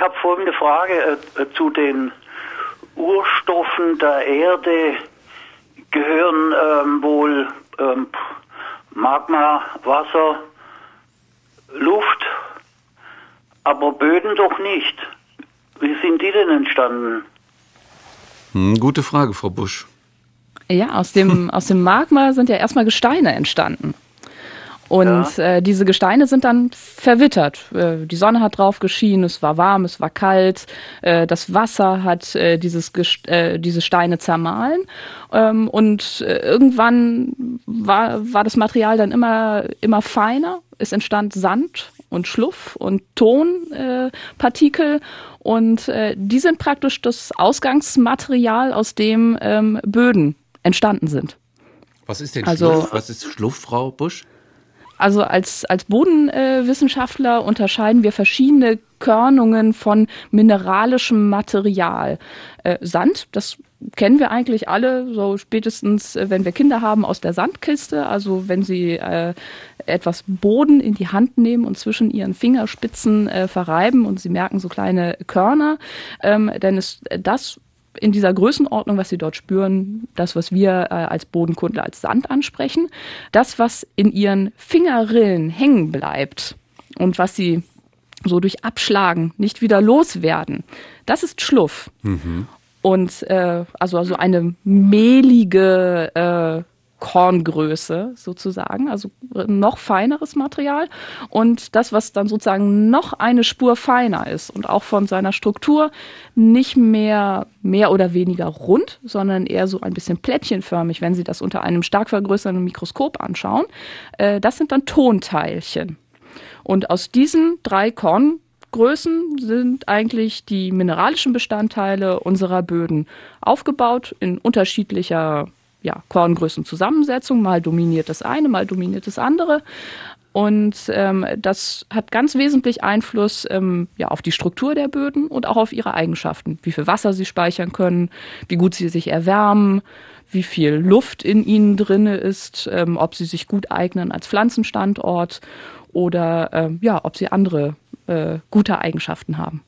ich habe folgende Frage äh, äh, zu den Urstoffen der Erde gehören ähm, wohl ähm, Magma, Wasser, Luft, aber Böden doch nicht. Wie sind die denn entstanden? Hm, gute Frage, Frau Busch. Ja, aus dem, aus dem Magma sind ja erstmal Gesteine entstanden. Und ja. äh, diese Gesteine sind dann verwittert. Äh, die Sonne hat drauf geschienen, es war warm, es war kalt, äh, das Wasser hat äh, dieses Gest äh, diese Steine zermahlen. Ähm, und äh, irgendwann war, war das Material dann immer, immer feiner. Es entstand Sand und Schluff und Tonpartikel. Äh, und äh, die sind praktisch das Ausgangsmaterial, aus dem ähm, Böden entstanden sind. Was ist denn also, Schluff? Was ist Schluff, Frau Busch? Also als, als Bodenwissenschaftler unterscheiden wir verschiedene Körnungen von mineralischem Material. Äh, Sand, das kennen wir eigentlich alle, so spätestens, äh, wenn wir Kinder haben, aus der Sandkiste. Also wenn sie äh, etwas Boden in die Hand nehmen und zwischen ihren Fingerspitzen äh, verreiben und sie merken so kleine Körner, ähm, dann ist das in dieser Größenordnung, was Sie dort spüren, das, was wir äh, als Bodenkundler als Sand ansprechen, das, was in Ihren Fingerrillen hängen bleibt und was Sie so durch Abschlagen nicht wieder loswerden, das ist Schluff. Mhm. Und äh, also, also eine mehlige äh, Korngröße sozusagen, also noch feineres Material. Und das, was dann sozusagen noch eine Spur feiner ist und auch von seiner Struktur nicht mehr mehr oder weniger rund, sondern eher so ein bisschen plättchenförmig, wenn Sie das unter einem stark vergrößernden Mikroskop anschauen. Äh, das sind dann Tonteilchen. Und aus diesen drei Korngrößen sind eigentlich die mineralischen Bestandteile unserer Böden aufgebaut in unterschiedlicher ja, Korngrößenzusammensetzung. Mal dominiert das eine, mal dominiert das andere. Und ähm, das hat ganz wesentlich Einfluss ähm, ja, auf die Struktur der Böden und auch auf ihre Eigenschaften. Wie viel Wasser sie speichern können, wie gut sie sich erwärmen, wie viel Luft in ihnen drinne ist, ähm, ob sie sich gut eignen als Pflanzenstandort oder ähm, ja, ob sie andere äh, gute Eigenschaften haben.